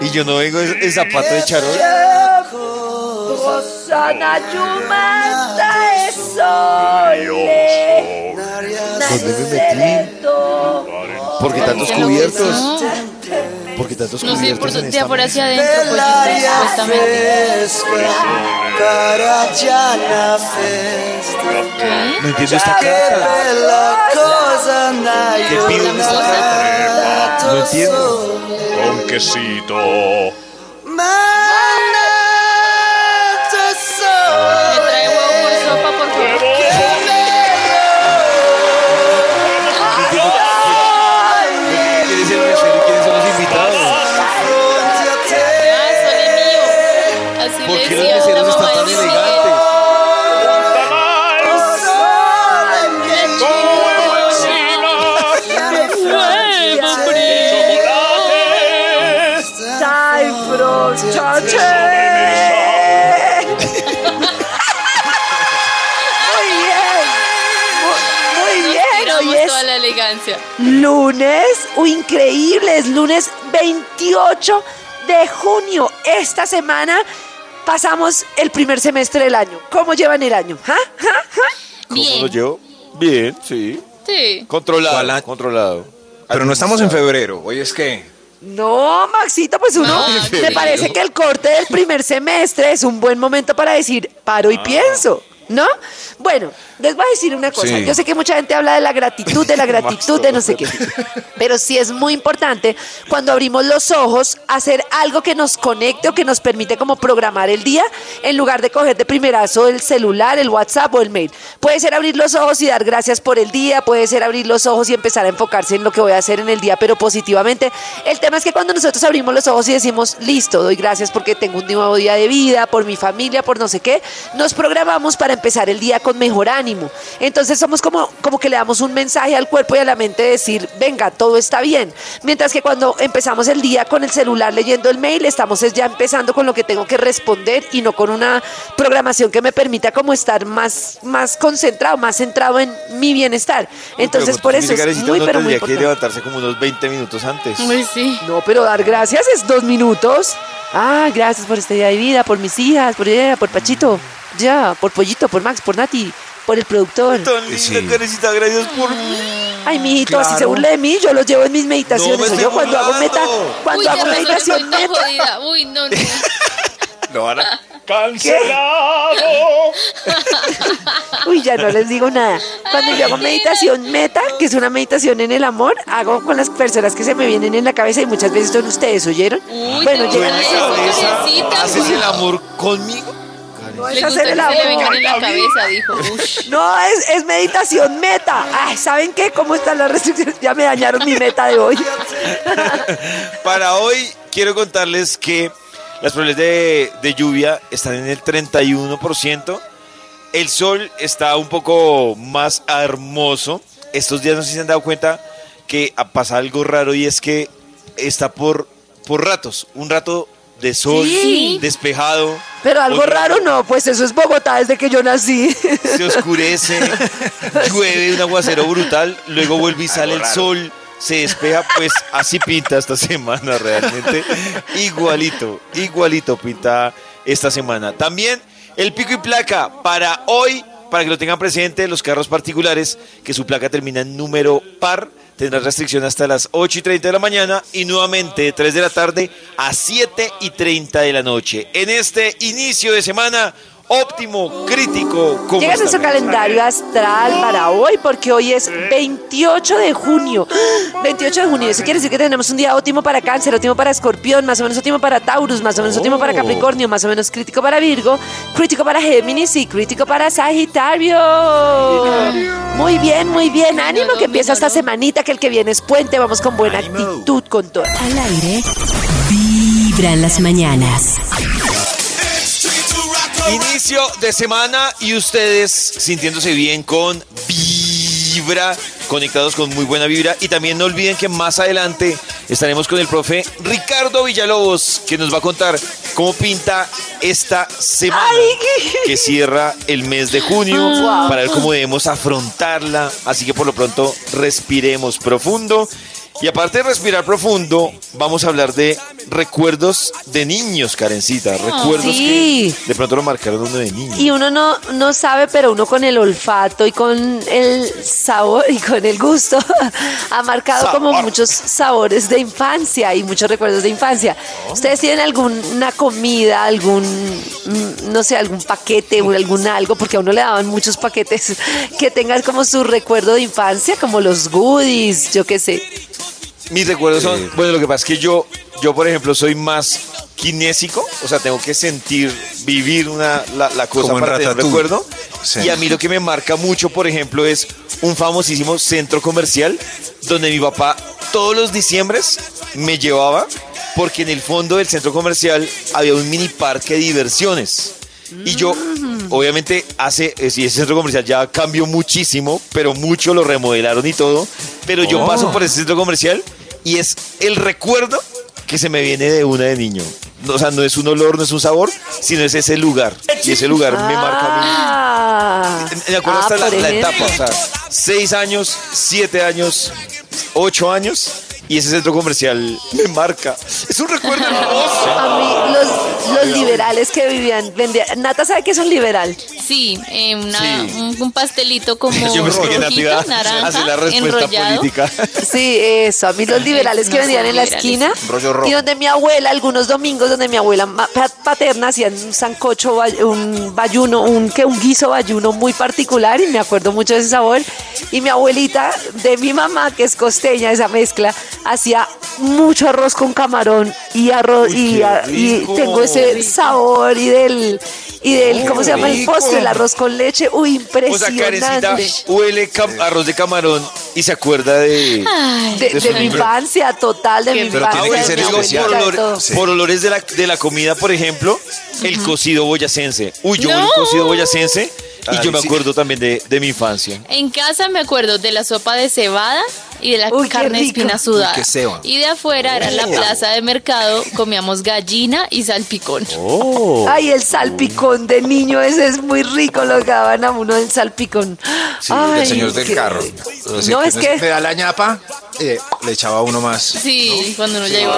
Y yo no vengo en zapato de charol. ¿Dónde me metí? ¿Por qué tantos cubiertos? ¿Por qué tantos No sé, por en de esta afuera hacia mesa? adentro, pollito, supuestamente. ¿Qué? No entiendo esta carta. ¿Qué pido en esta carta? No entiendo. Con lunes, uh, increíble, es lunes 28 de junio. Esta semana pasamos el primer semestre del año. ¿Cómo llevan el año? ¿Ja? ¿Ja? ¿Ja? ¿Cómo Bien. lo llevo? Bien, sí. Sí. Controlado, controlado. Pero no estamos en febrero. Hoy es que. No, Maxito, pues uno No, me sí. parece que el corte del primer semestre es un buen momento para decir paro y pienso, ¿no? Bueno, les voy a decir una cosa. Sí. Yo sé que mucha gente habla de la gratitud, de la gratitud, de no sé qué. Pero sí es muy importante cuando abrimos los ojos hacer algo que nos conecte o que nos permite como programar el día en lugar de coger de primerazo el celular, el WhatsApp o el mail. Puede ser abrir los ojos y dar gracias por el día, puede ser abrir los ojos y empezar a enfocarse en lo que voy a hacer en el día, pero positivamente. El tema es que cuando nosotros abrimos los ojos y decimos, listo, doy gracias porque tengo un nuevo día de vida, por mi familia, por no sé qué, nos programamos para empezar el día con mejor ánimo. Entonces somos como, como que le damos un mensaje al cuerpo y a la mente de decir, venga, todo está bien. Mientras que cuando empezamos el día con el celular leyendo el mail, estamos es ya empezando con lo que tengo que responder y no con una programación que me permita como estar más, más concentrado, más centrado en mi bienestar. Entonces por eso es muy, pero muy tendría que importante. levantarse como unos 20 minutos antes. Uy, sí. No, pero dar gracias es dos minutos. Ah, gracias por este día de vida, por mis hijas, por ella, por Pachito, ya, por Pollito, por Max, por Nati, por el productor. Tan linda, Sí. Karencita, gracias por mí. Ay, mijito, así se Claro. burla de mí, yo los llevo en mis meditaciones. No me estoy yo cuando hago meta, burlando. cuando Uy, hago razón meditación meta. jodida. Uy, no, no. Lo van a- Cancelado. Uy, ya no les digo nada. Cuando yo hago meditación meta, que es una meditación en el amor, hago con las personas que se me vienen en la cabeza y muchas veces son ustedes, ¿oyeron? Uy, bueno, te llegan a decir ¿Haces el amor conmigo? No es Le gusta hacer que el se le vengan amor. en la cabeza, dijo. Ush. No, es, es meditación meta. Ay, ¿saben qué? ¿Cómo están las restricciones? Ya me dañaron mi meta de hoy. Para hoy quiero contarles que las probabilidades de, de lluvia están en el 31%. El sol está un poco más hermoso. Estos días no sé si se han dado cuenta que ha pasado algo raro y es que está por, por ratos. Un rato de sol Sí. despejado. Pero algo raro no, pues eso es Bogotá desde que yo nací. Se oscurece, llueve un aguacero brutal, luego vuelve y sale el sol, se despeja, pues así pinta esta semana realmente. Igualito, igualito pinta esta semana. También el pico y placa para hoy, para que lo tengan presente, los carros particulares, que su placa termina en número par, tendrá restricción hasta las 8 y 30 de la mañana y nuevamente de 3 de la tarde a 7 y 30 de la noche. En este inicio de semana, óptimo, crítico. ¿cómo Llega nuestro calendario astral para hoy porque hoy es 28 de junio. 28 de junio, eso quiere decir que tenemos un día óptimo para cáncer, óptimo para escorpión, más o menos óptimo para Taurus, más o menos óptimo para Oh. Capricornio, más o menos crítico para Virgo, crítico para Géminis y crítico para Sagitario. Muy bien, muy bien, ánimo que empieza esta semanita, que el que viene es puente, vamos con buena actitud, con todo. Al aire, Vibra en las mañanas. Inicio de semana y ustedes sintiéndose bien con vibra, conectados con muy buena vibra. Y también no olviden que más adelante estaremos con el profe Ricardo Villalobos, que nos va a contar cómo pinta esta semana que cierra el mes de junio, Wow. para ver cómo debemos afrontarla. Así que por lo pronto respiremos profundo. Y aparte de respirar profundo, vamos a hablar de recuerdos de niños, Karencita. Recuerdos Sí. que de pronto lo marcaron uno de niño. Y uno no, no sabe, pero uno con el olfato y con el sabor y con el gusto ha marcado como muchos sabores de infancia y muchos recuerdos de infancia. ¿Ustedes tienen alguna comida, algún, mm, no sé, algún paquete o algún algo? Porque a uno le daban muchos paquetes que tengan como su recuerdo de infancia, como los goodies, yo qué sé. Mis recuerdos son, bueno, lo que pasa es que yo, yo por ejemplo, soy más kinésico, o sea, tengo que sentir, vivir una, la, la cosa Como para tener recuerdo. Sí. Y a mí lo que me marca mucho, por ejemplo, es un famosísimo centro comercial donde mi papá todos los diciembres me llevaba porque en el fondo del centro comercial había un mini parque de diversiones. Y yo, obviamente, hace, eh, sí, ese centro comercial ya cambió muchísimo, pero mucho lo remodelaron y todo. Pero yo Oh. paso por ese centro comercial y es el recuerdo que se me viene de una de niño. O sea, no es un olor, no es un sabor, sino es ese lugar. Y ese lugar me marca a mí. Ah, Me acuerdo Ah, hasta la, por la etapa, o sea, seis años, siete años, ocho años, y ese centro comercial me marca. Es un recuerdo hermoso. A mí, los, los liberales que vivían, vendían. Nata sabe que es un liberal. Sí, eh, una- Sí. Un, un pastelito como Yo pensé que rojito, naranja, hacer la respuesta enrollado. política. Sí, eso. A mí los liberales que no vendían son en la liberales. esquina. Rollo rojo. Y donde mi abuela, algunos domingos, donde mi abuela ma- pa- paterna hacían un sancocho, bay- un bayuno, un, que un guiso bayuno muy particular. Y me acuerdo mucho de ese sabor. Y mi abuelita, de mi mamá, que es costeña, esa mezcla, hacía mucho arroz con camarón y arroz. Uy, y, tengo ese Rico. sabor y del. Y del, ¿cómo se llama el postre? El arroz con leche. Uy, O sea, impresionante. Karencita huele arroz de camarón y se acuerda de... Ay, De, de de su mi infancia, total, de mi infancia. tiene que de ser mi Digo, especial. por, olor-. Sí. olores de la, de la comida, por ejemplo, el cocido boyacense. Uy, yo No. un cocido boyacense y Ay, yo me sí. acuerdo también de, de mi infancia. En casa me acuerdo de la sopa de cebada y de la Uy, carne rico. espina sudada. Uy, qué ceba. Y de afuera era la plaza de mercado, comíamos gallina y salpicón. Ay, el salpicón de niño, ese es muy rico, lo que daban a uno del salpicón. Sí, Ay, el señor del qué carro. O sea, No, es le que da la ñapa, eh, le echaba uno más. Sí, cuando uno llegó.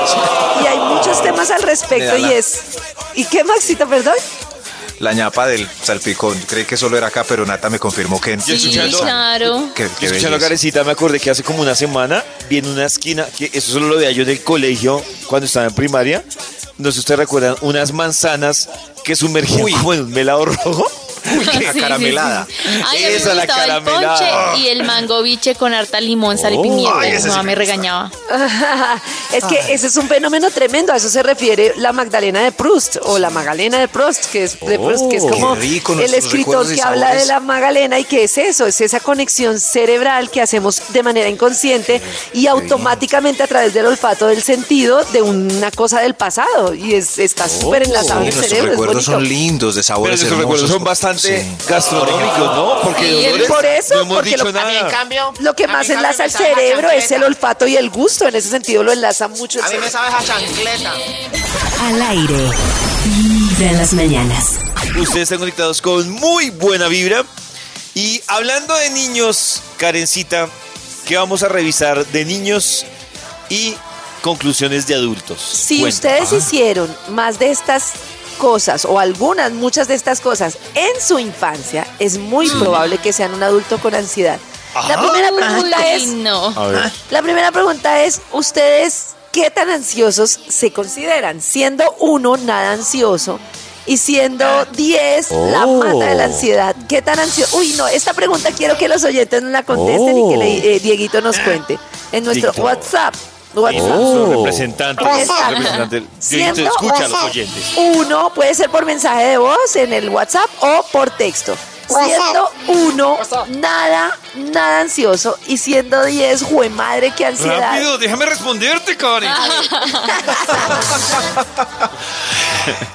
y hay muchos temas al respecto y la- es... ¿Y qué, Maxito, perdón? La ñapa del salpicón. Creí que solo era acá, pero Nata me confirmó que en Sí, escuchando- claro. Qué, qué Escuchando a. Karencita, me acordé que hace como una semana vi en una esquina, que eso solo lo veía yo del colegio cuando estaba en primaria. No sé si ustedes recuerdan, unas manzanas que sumergían Uy. como en un melado rojo. Uy, qué Sí, sí, caramelada. sí. Ay, a mí Esa, me la gustaba el caramelada. ponche y el mango biche con harta limón, sal y pimienta. Ay, Mi sí mamá me me regañaba. es que ese es un fenómeno tremendo, a eso se refiere la Magdalena de Proust o la Magalena de Proust, que es, de Proust, que es Oh, como rico, el escritor que habla de la Magalena y que es eso, es esa conexión cerebral que hacemos de manera inconsciente y automáticamente a través del olfato del sentido de una cosa del pasado y es, está súper enlazado Sí, en el cerebro. es recuerdos son lindos, de sabores esos hermosos. recuerdos son bastante Sí. gastronómicos, ¿no? Porque Sí, de es olores por eso, no hemos porque dicho lo- nada. A mí, en cambio, Lo que más enlaza el cerebro es el olfato y el gusto. En ese sentido lo enlaza mucho el A mí me cerebro. sabe a chancleta. Al aire. Vibra en las mañanas. Ustedes están conectados con muy buena vibra. Y hablando de niños, Karencita, ¿qué vamos a revisar de niños y conclusiones de adultos? Si Cuenta. ustedes hicieron más de estas cosas o algunas, muchas de estas cosas en su infancia, es muy probable que sean un adulto con ansiedad. La primera pregunta es, no. La primera pregunta es, ¿ustedes qué tan ansiosos se consideran? Siendo uno nada ansioso y siendo 10 la mata de la ansiedad. ¿Qué tan ansioso? Uy, no, esta pregunta quiero que los oyentes nos la contesten y que le- eh, Dieguito nos cuente en nuestro TikTok. WhatsApp. WhatsApp. nuestro representante, representante Siendo escucha a los oyentes. uno puede ser por mensaje de voz en el WhatsApp o por texto. Siendo uno nada, nada ansioso y siendo 10, jue madre, qué ansiedad. déjame responderte, Karen.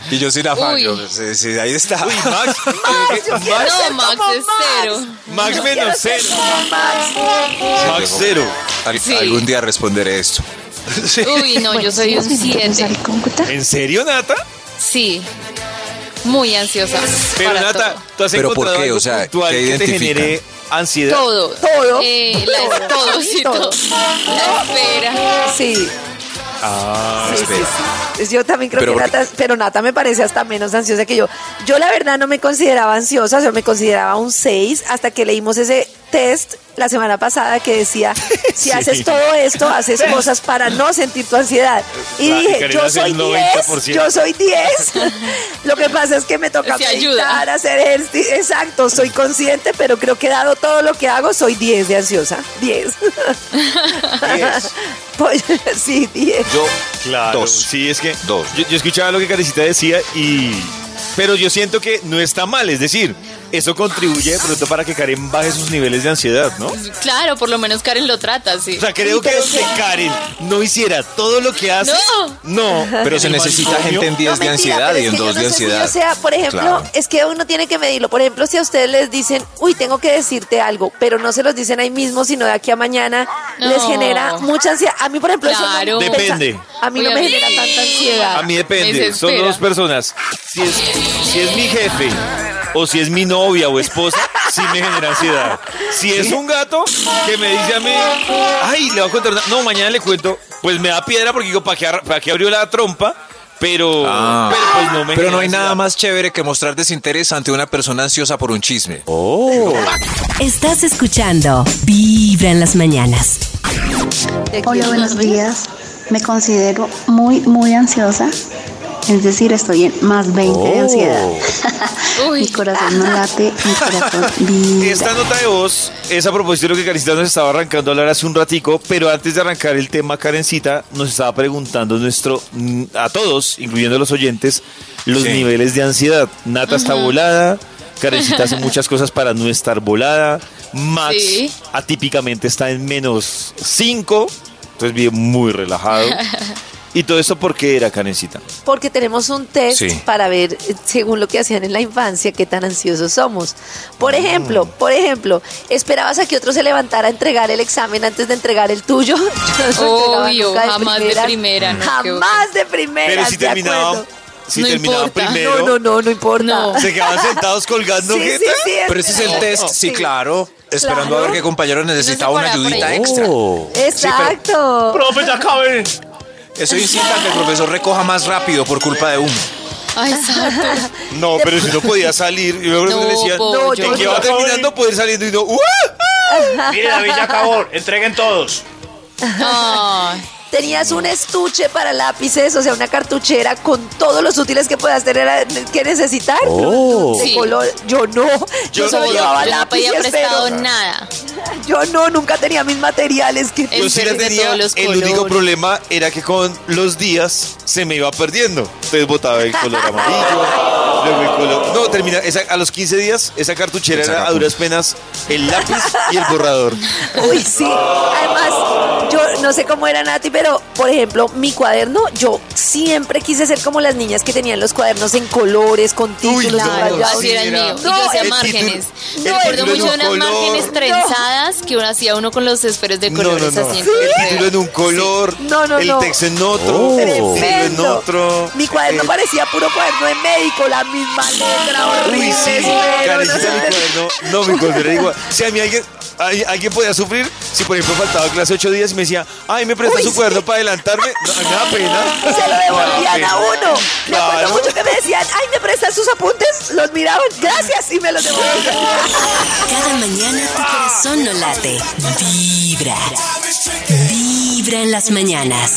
Y yo sin afán, yo, sí, sí, ahí está. Uy, Max. yo quiero Max, ser No, Max como es cero. Max Yo menos cero. Max. Max cero. Al- Sí. Algún día responderé esto. Sí. Uy, no, yo soy un 7. ¿En serio, Nata? Sí. Muy ansiosa. Pero para Nata, todo. ¿tú has ¿Pero por encontrado qué? algo O sea, puntual ¿qué que te genere ansiedad? Todo. Todo. Eh, la- todo, sí, Todo. La espera. Sí. Ah, Sí, espera. sí. Yo también creo Pero que Nata, pero Nata me parece hasta menos ansiosa que yo. Yo la verdad no me consideraba ansiosa, o sea, me consideraba un 6 hasta que leímos ese test la semana pasada que decía, si Sí. haces todo esto, haces cosas para no sentir tu ansiedad. Y La dije, yo soy el 10, 90%. yo soy 10. Lo que pasa es que me toca Sí ayuda. meditar, hacer ejercicio. Exacto, soy consciente, pero creo que dado todo lo que hago, soy 10 de ansiosa. 10. Diez. Pues, sí, 10. Yo, Claro, dos. sí, es que Dos. Yo, yo escuchaba lo que Carecita decía y... Pero yo siento que no está mal, es decir, eso contribuye de pronto para que Karen baje sus niveles de ansiedad, ¿no? Claro, por lo menos Karen lo trata, sí. O sea, creo que si Karen no hiciera todo lo que hace, no. Pero se necesita gente en 10 No, de ansiedad y en que yo 2 de no ansiedad. o sea, por ejemplo, Claro. es que uno tiene que medirlo. Por ejemplo, si a ustedes les dicen, uy, tengo que decirte algo, pero no se los dicen ahí mismo, sino de aquí a mañana, les No. genera mucha ansiedad. A mí, por ejemplo, eso no Claro. Depende. A mí no me genera tanta ansiedad. A mí depende, son dos personas. Si es, si es mi jefe o si es mi novia o esposa, sí me genera ansiedad. Si es un gato que me dice a mí, ay, le voy a contar una... No, mañana le cuento, pues me da piedra porque digo, ¿para qué, ar- para qué abrió la trompa? Pero, Ah. pero pues no me Pero no genera hay nada más chévere que mostrar desinterés ante una persona ansiosa por un chisme. Estás escuchando Vibra en las mañanas. Hola, buenos días. Me considero muy, muy ansiosa. Es decir, estoy en más 20 de ansiedad. Uy. mi corazón no late, mi corazón vibra. Esta nota de voz es a propósito de lo que Karencita nos estaba arrancando a hablar hace un ratico, pero antes de arrancar el tema, Karencita nos estaba preguntando nuestro, mm, a todos, incluyendo a los oyentes, los Sí. niveles de ansiedad. Nata está volada, Karencita hace muchas cosas para no estar volada, Max Sí. atípicamente está en menos 5, entonces vive muy relajado. ¿Y todo esto por qué era, Karencita? Porque tenemos un test Sí. para ver, eh, según lo que hacían en la infancia, qué tan ansiosos somos. Por Ah. ejemplo, por ejemplo, ¿esperabas a que otro se levantara a entregar el examen antes de entregar el tuyo? Yo no Obvio, nunca jamás de primera, no, Jamás de primera. Pero si terminaban, si No terminaban importa. primero, No, no, no, no importa. No. se quedaban sentados colgando Sí, sí, jeta. sí, Pero ese es el test, sí, claro. Esperando Claro. a ver qué compañero necesitaba No una ayudita extra. Exacto. Profe, ya acabe. Eso incita a que el profesor recoja más rápido por culpa de uno. Ay, exacto. No, pero si no podía salir, y luego No, le decían, pollo. que que iba terminando poder saliendo y no, ¡uh! Mire, David ya acabó. Entreguen todos. Ay, Tenías un estuche para lápices, o sea, una cartuchera con todos los útiles que puedas tener que necesitar. De Sí. color. Yo no. Yo, Yo solo no, llevaba yo no lápiz pedía y prestado esfero. nada. Yo no, nunca tenía mis materiales. Que... Yo sí la tenía, los el único problema era que con los días se me iba perdiendo. Entonces botaba el color amarillo, luego el color... No, termina, esa- a los 15 días esa cartuchera Esa era a duras penas el lápiz y el borrador. Uy, sí. Además, yo no sé cómo era Nati, pero por ejemplo, mi cuaderno, yo siempre quise ser como las niñas que tenían los cuadernos en colores, con títulos no, subrayados. Así era el mío. Y No, yo hacía márgenes. título- Me el acuerdo título en mucho de un unas color. márgenes trenzadas que uno hacía uno con los esferos de No, no, colores no. así. El título en un color, No, no, el no. texto en otro, el título en otro. Mi cuaderno Eh, parecía puro cuaderno de médico, la misma letra, horrible. Uy, sí, no mi cuaderno, no, mi cuaderno era igual. Si a mí alguien, alguien podía sufrir, si por ejemplo faltaba clase ocho días y me decía, ay, me presta Uy, su sí. cuaderno para adelantarme, no, me da pena. Se lo devolvían a uno. Me acuerdo Claro. mucho que me decían, ay, ¿me prestas sus apuntes? Los miraban, gracias, y me los devolvían. Cada mañana tu corazón no late. Vibra. Vibra en las mañanas.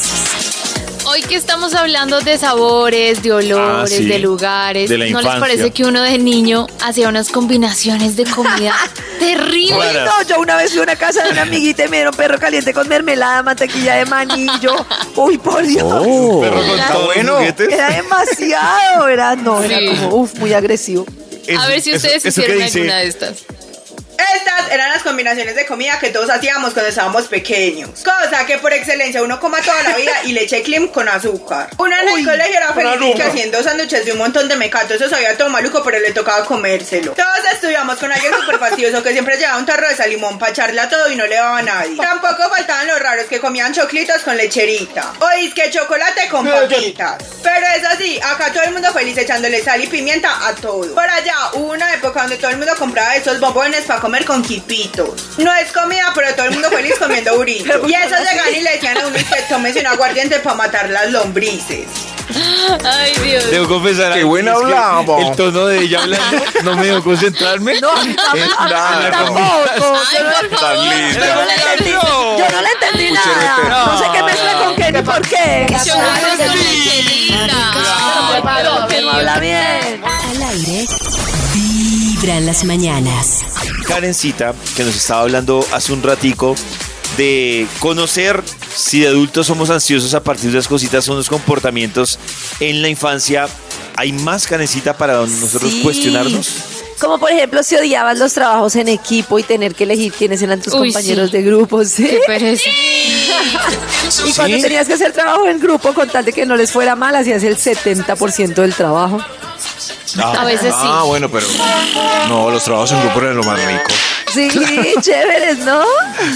Hoy que estamos hablando de sabores, de olores, Ah, sí. de lugares, De la ¿no les parece que uno de niño hacía unas combinaciones de comida terribles? No, yo una vez fui a una casa de una amiguita y me dieron perro caliente con mermelada, mantequilla de manillo. Uy, por Dios. Perro con Era bueno. Era demasiado, era, no, era como, uf, muy agresivo. A ver si ustedes eso hicieron dice- alguna de estas. Estas eran las combinaciones de comida que todos hacíamos cuando estábamos pequeños. Cosa que por excelencia uno coma toda la vida y leche clim con azúcar. Uno en el colegio era feliz que haciendo sándwiches de un montón de mecato. Eso sabía todo maluco, pero le tocaba comérselo. Todos estudiamos con alguien súper fastidioso que siempre llevaba un tarro de salimón para echarle a todo y no le daba a nadie. Tampoco faltaban los raros que comían choclitos con lecherita. O que chocolate con papitas. Pero es así, acá todo el mundo feliz echándole sal y pimienta a todo. Por allá hubo una época donde todo el mundo compraba esos bombones para comer con quipitos. No es comida, pero todo el mundo feliz comiendo burritos. Y eso llegan y le decían a uno que tómese un aguardiente para matar las lombrices. Ay, Dios. Debo confesar. Qué buena hablamos. El tono de ella hablando no me dejó concentrarme. No, a mí tam- en a mí la tampoco. comida. Yo no- Ay, por favor. linda. yo no le entendí, yo no le entendí nada. No sé qué mezcla con qué ni por qué. Lecherita. Ay, Pero que pero no habla bien. En las mañanas. Karencita, que nos estaba hablando hace un ratico de conocer si de adultos somos ansiosos a partir de las cositas, son los comportamientos en la infancia. ¿Hay más, Karencita, para nosotros Sí. cuestionarnos? Como por ejemplo si odiabas los trabajos en equipo y tener que elegir quiénes eran tus Uy, compañeros sí. de grupo, ¿sí? Qué pereza. Y cuando tenías que hacer trabajo en grupo con tal de que no les fuera mal, hacías el 70% del trabajo. A veces sí. Ah, bueno, pero no, los trabajos en grupo eran lo más rico. Sí, chéveres, ¿no?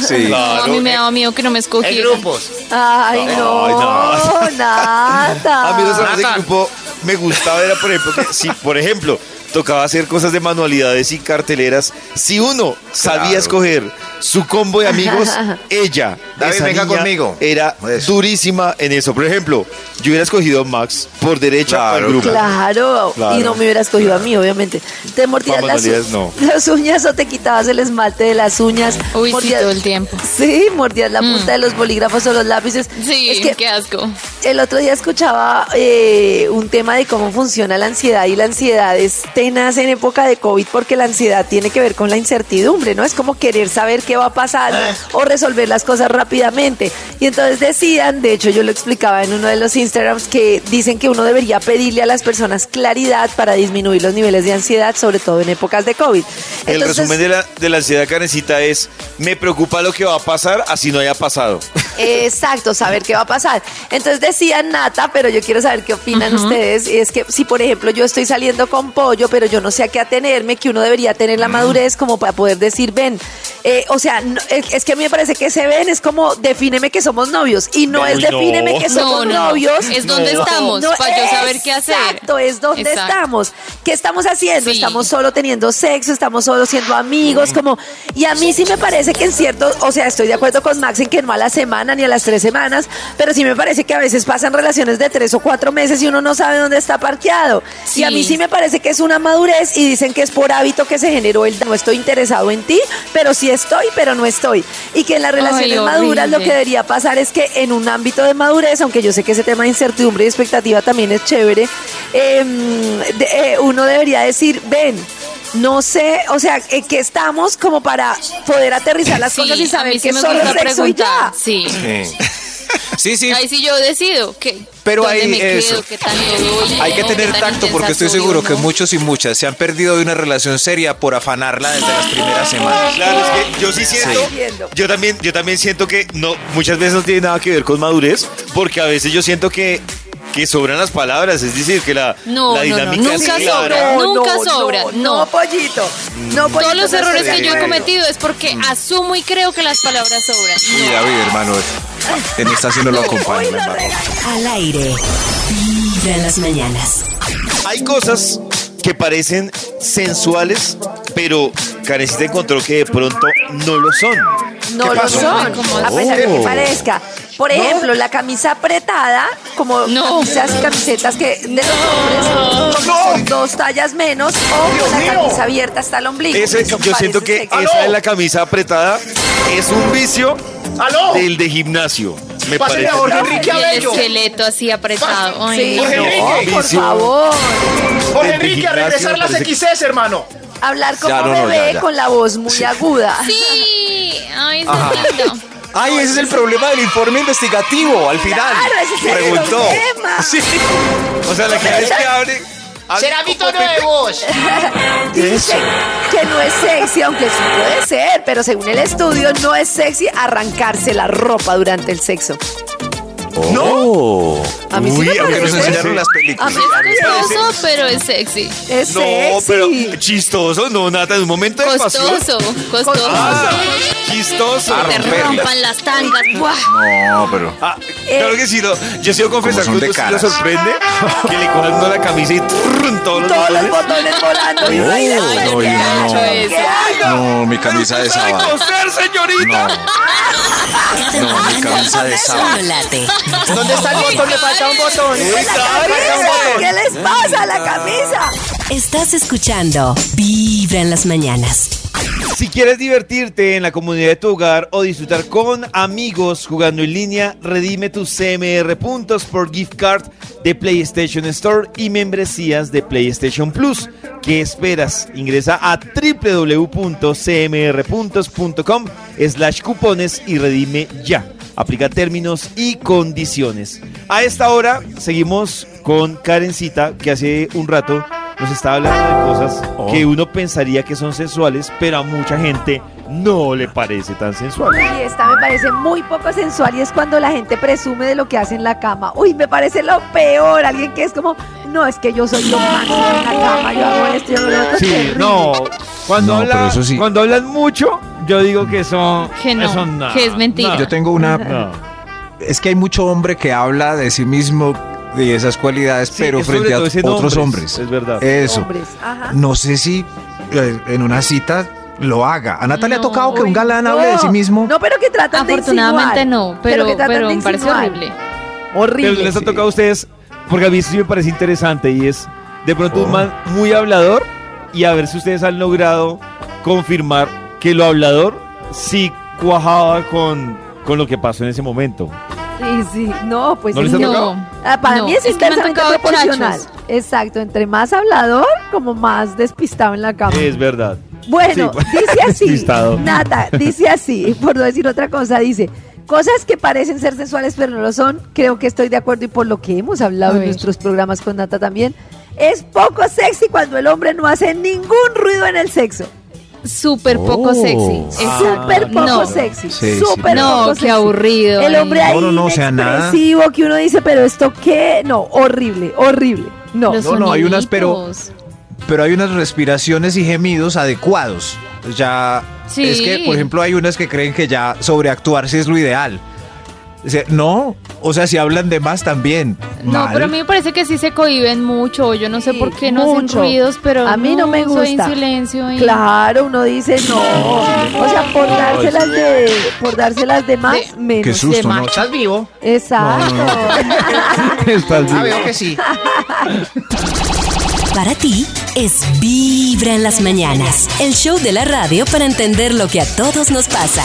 Sí. No, a mí me daba miedo que no me En escogieran. grupos. Ay, no, no. nada. A mí los trabajos Nata. grupo me gustaba, era por ejemplo, que si por ejemplo tocaba hacer cosas de manualidades y carteleras, si uno sabía Claro. escoger su combo de amigos, ella, David, esa venga niña, conmigo. era Eso. durísima en eso. Por ejemplo, yo hubiera escogido a Max por derecha Claro, al grupo. Claro, Claro. y no me hubiera escogido a mí, obviamente. Te mordías las, manualidades, no. las uñas o te quitabas el esmalte de las uñas. Uy, sí, todo el tiempo. Sí, mordías la punta de los bolígrafos o los lápices. Sí, es que qué asco. el otro día escuchaba eh, un tema de cómo funciona la ansiedad y la ansiedad es tenaz en época de COVID porque la ansiedad tiene que ver con la incertidumbre, ¿no? Es como querer saber qué va a pasar o resolver las cosas rápidamente. Y entonces decían, de hecho yo lo explicaba en uno de los Instagrams, que dicen que uno debería pedirle a las personas claridad para disminuir los niveles de ansiedad, sobre todo en épocas de COVID. El resumen de la, de la ansiedad, Karencita, es me preocupa lo que va a pasar, así no haya pasado. Exacto, saber qué va a pasar. Entonces decía Nata, pero yo quiero saber qué opinan ustedes. Y es que si, por ejemplo, yo estoy saliendo con pollo, pero yo no sé a qué atenerme, que uno debería tener la madurez como para poder decir, ven. Eh, o sea, no- es, es que a mí me parece que ese ven es como defíneme que somos novios. Y no es defíneme no. que somos No, no, novios. es donde No. estamos, No, para yo saber qué hacer. Exacto, es donde Exacto. estamos. ¿Qué estamos haciendo? Sí. Estamos solo teniendo sexo, estamos solo siendo amigos, como... Y a mí sí me parece que en cierto, o sea, estoy de acuerdo con Max en que no a la semana ni a las tres semanas, pero sí me parece que a veces pasan relaciones de tres o cuatro meses y uno no sabe dónde está parqueado. Y a mí Sí. sí me parece que es una madurez y dicen que es por hábito que se generó el no estoy interesado en ti, pero sí estoy, pero no estoy. Y que en las relaciones Ay, maduras lo que debería pasar es que en un ámbito de madurez, aunque yo sé que ese tema de incertidumbre y expectativa también es chévere, em, de- eh, uno debería decir, ven, no sé, o sea, eh, que estamos como para poder aterrizar las cosas y saber sí que me solo gusta es sexo y ya. Sí. Sí. Sí, sí. Ahí sí yo decido que Pero me eso. quedo, doy, Hay que tener tacto porque estoy seguro que muchos y muchas se han perdido de una relación seria por afanarla desde las primeras semanas. Claro, es que yo sí siento, yo también, yo también siento que no, muchas veces no tiene nada que ver con madurez, porque a veces yo siento que, que sobran las palabras, es decir, que la, No, la no, no, dinámica nunca es clara. sobra. Nunca sobra, No, no. no, pollito. No, pollito, Todos los no errores que yo he cometido es porque asumo y creo que las palabras sobran. Y David, hermano, en esta sí no lo acompaño, hermano. Al aire, vibra en las mañanas. Hay cosas que parecen sensuales, pero Karencita encontró que de pronto no lo son. No ¿Qué lo son, ¿Cómo a pesar de que Oh. parezca. Por ejemplo, la camisa apretada, como No. camisas y camisetas que de los hombres con dos tallas menos, o la camisa abierta hasta el ombligo. Ese- Eso yo siento que sexy. esa de la camisa apretada es un vicio ¡Aló! del de gimnasio. Me Pásale parece. a Jorge Enrique Y el Abello. esqueleto así apretado. Ay, Sí. Jorge no, Enrique. por favor. Jorge Enrique, a regresar las parece- XS, hermano. Hablar como Ya, no, no, bebé ya, ya. con la voz muy aguda. Sí, ay, eso es lindo. Ay, ese es el problema del informe investigativo, al final. Claro, ese es el Preguntó. problema. Sí. O sea, la cada vez que abre, Será mi tono de voz. Dice que no es sexy, aunque sí puede ser, pero según el estudio no es sexy arrancarse la ropa durante el sexo. No. A mí sí Uy, me aunque nos parece. enseñaron las A mí Es costoso, pero es sexy. Es No, sexy. pero chistoso, no, Nata, en un momento de pasión. Costoso, costoso. Ah, chistoso. Ah, Te rompan las tangas. ¡buah! No, pero. Ah, claro que sí, lo, yo debo confesar que uno sí lo sorprende que le cojan uno la camisa y trrrrun, todos los Todos los botones. botones volando. No, ay, no, qué no. qué. No, mi camisa de ¡Usted sabe sábado. coser, señorita! No, no, mi camisa de sábado. ¿Dónde está el botón? Le falta un botón. ¿Qué les pasa a la camisa? Estás escuchando Vibra en las mañanas. Si quieres divertirte en la comunidad de tu hogar o disfrutar con amigos jugando en línea, redime tus CMR puntos por gift card de PlayStation Store y membresías de PlayStation Plus. ¿Qué esperas? Ingresa a www.cmrpuntos.com slash cupones y redime ya. Aplica términos y condiciones. A esta hora seguimos con Karencita, que hace un rato nos estaba hablando de cosas que uno pensaría que son sensuales, pero a mucha gente no le parece tan sensual. Y esta me parece muy poco sensual y es cuando la gente presume de lo que hace en la cama. Uy, me parece lo peor. Alguien que es como, no, es que yo soy lo máximo en la cama, yo hago esto, yo hago lo otro. Sí, terrible. no. Cuando, No, habla- pero eso sí. cuando hablan mucho, yo digo que son. Que no, eso no, que es mentira. no, Yo tengo una. no. Es que hay mucho hombre que habla de sí mismo y esas cualidades, Sí, pero frente a otros hombres, hombres. es verdad. Eso. Hombres, ajá. No sé si eh, en una cita lo haga. A Natalia No, ha tocado que un galán no. hable de sí mismo. No, pero que tratan de Afortunadamente no, pero, pero de me parece horrible. Horrible. Pero les ha tocado a ustedes, porque a mí sí me parece interesante y es de pronto Oh. un man muy hablador y a ver si ustedes han logrado confirmar que lo hablador sí cuajaba con, con lo que pasó en ese momento. Sí, sí. No, pues ¿No les tocado? Ah, para No, mí es, es tocado proporcional. chachos. Exacto, entre más hablador, como más despistado en la cama. Es verdad. Bueno, Sí, dice así. despistado. Nata, dice así, por no decir otra cosa, dice. Cosas que parecen ser sensuales pero no lo son, creo que estoy de acuerdo y por lo que hemos hablado en nuestros programas con Nata también, es poco sexy cuando el hombre no hace ningún ruido en el sexo. Súper poco Oh. sexy. Exacto. Súper poco no. sexy. Sí, sí, súper No, poco qué sexy. aburrido. El hombre ahí. ahí No, no, no, o sea, nada. inexpresivo que uno dice, pero esto qué, no, horrible, horrible. No. Los No, no, hay unas, pero- soniditos. Pero hay unas respiraciones y gemidos adecuados. Ya. Sí. Es que, por ejemplo, hay unas que creen que ya sobreactuarse es lo ideal. No, o sea, si hablan de más también. No, mal. pero a mí me parece que sí se cohiben mucho. Yo no sé Sí, por qué no mucho. hacen ruidos, pero A mí no me soy en gusta. silencio. y- Claro, uno dice no. O sea, por dárselas de, por dárselas de más, De- menos. Qué susto, de ¿no? ¿Estás vivo? Exacto. Estás Ah, bien. veo que sí. Para ti es Vibra en las mañanas. El show de la radio para entender lo que a todos nos pasa.